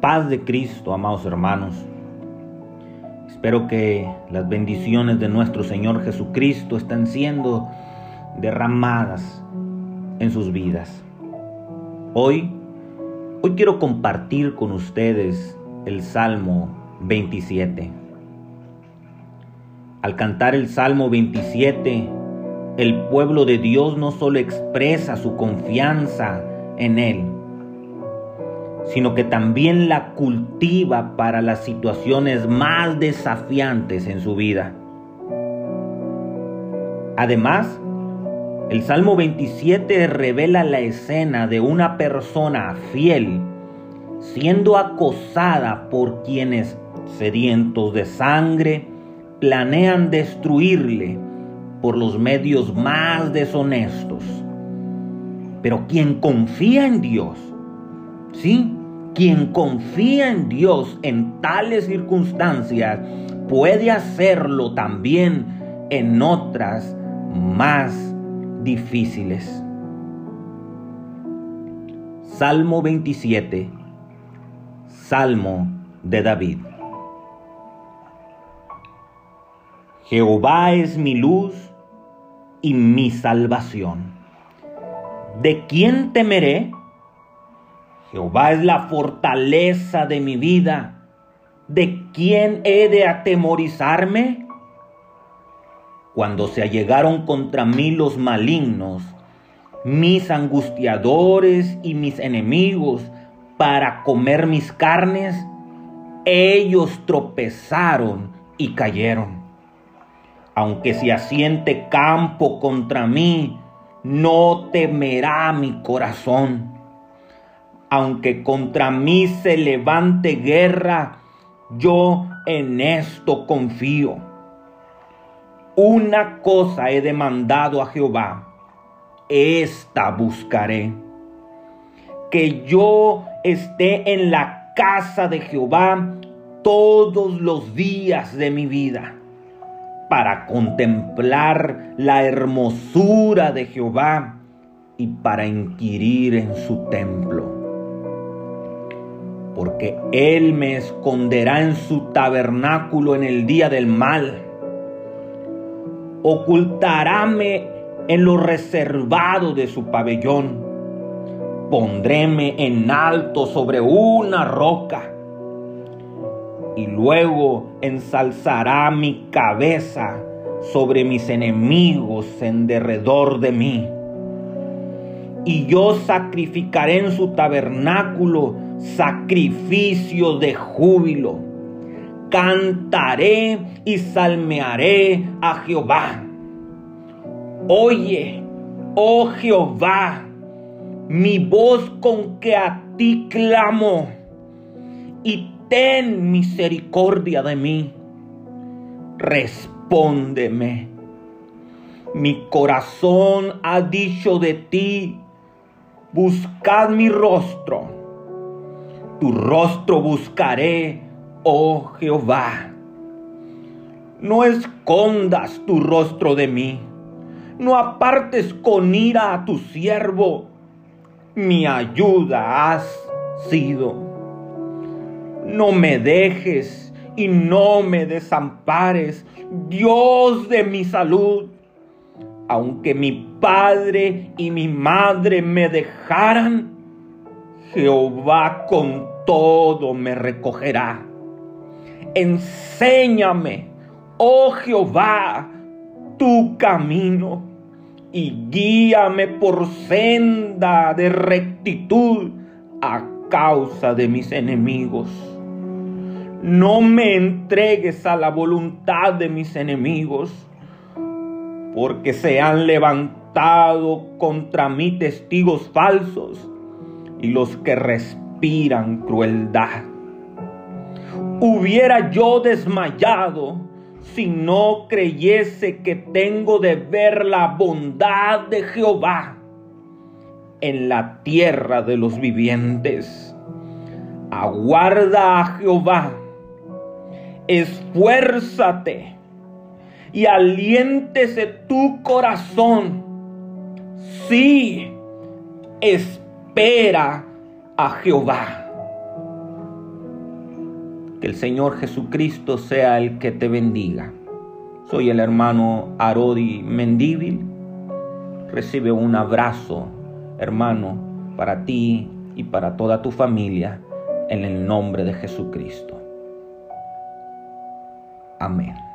paz de Cristo, amados hermanos. Espero que las bendiciones de nuestro Señor Jesucristo estén siendo derramadas en sus vidas. Hoy, hoy quiero compartir con ustedes el Salmo 27. Al cantar el Salmo 27, el pueblo de Dios no solo expresa su confianza en Él, sino que también la cultiva para las situaciones más desafiantes en su vida. Además, el Salmo 27 revela la escena de una persona fiel siendo acosada por quienes, sedientos de sangre, planean destruirle por los medios más deshonestos. Pero quien confía en Dios, ¿sí? Quien confía en Dios en tales circunstancias puede hacerlo también en otras más difíciles. Salmo 27, Salmo de David. Jehová es mi luz y mi salvación. ¿De quién temeré? Jehová es la fortaleza de mi vida. ¿De quién he de atemorizarme? Cuando se allegaron contra mí los malignos, mis angustiadores y mis enemigos, para comer mis carnes, ellos tropezaron y cayeron. Aunque se asiente campo contra mí, no temerá mi corazón aunque contra mí se levante guerra, yo en esto confío. Una cosa he demandado a Jehová, esta buscaré. Que yo esté en la casa de Jehová todos los días de mi vida, para contemplar la hermosura de Jehová y para inquirir en su templo porque Él me esconderá en su tabernáculo en el día del mal. Ocultaráme en lo reservado de su pabellón. Pondréme en alto sobre una roca. Y luego ensalzará mi cabeza sobre mis enemigos en derredor de mí. Y yo sacrificaré en su tabernáculo sacrificio de júbilo. Cantaré y salmearé a Jehová. Oye, oh Jehová, mi voz con que a ti clamo, y ten misericordia de mí. Respóndeme. Mi corazón ha dicho de ti, buscad mi rostro tu rostro buscaré, oh Jehová. No escondas tu rostro de mí, no apartes con ira a tu siervo. Mi ayuda has sido. No me dejes y no me desampares, Dios de mi salud. Aunque mi padre y mi madre me dejaran, Jehová con todo me recogerá. Enséñame, oh Jehová, tu camino y guíame por senda de rectitud a causa de mis enemigos. No me entregues a la voluntad de mis enemigos, porque se han levantado contra mí testigos falsos y los que respiran crueldad. Hubiera yo desmayado si no creyese que tengo de ver la bondad de Jehová en la tierra de los vivientes. Aguarda a Jehová, esfuérzate y aliéntese tu corazón. Sí, espera a Jehová. Que el Señor Jesucristo sea el que te bendiga. Soy el hermano Arodi Mendíbil. Recibe un abrazo, hermano, para ti y para toda tu familia, en el nombre de Jesucristo. Amén.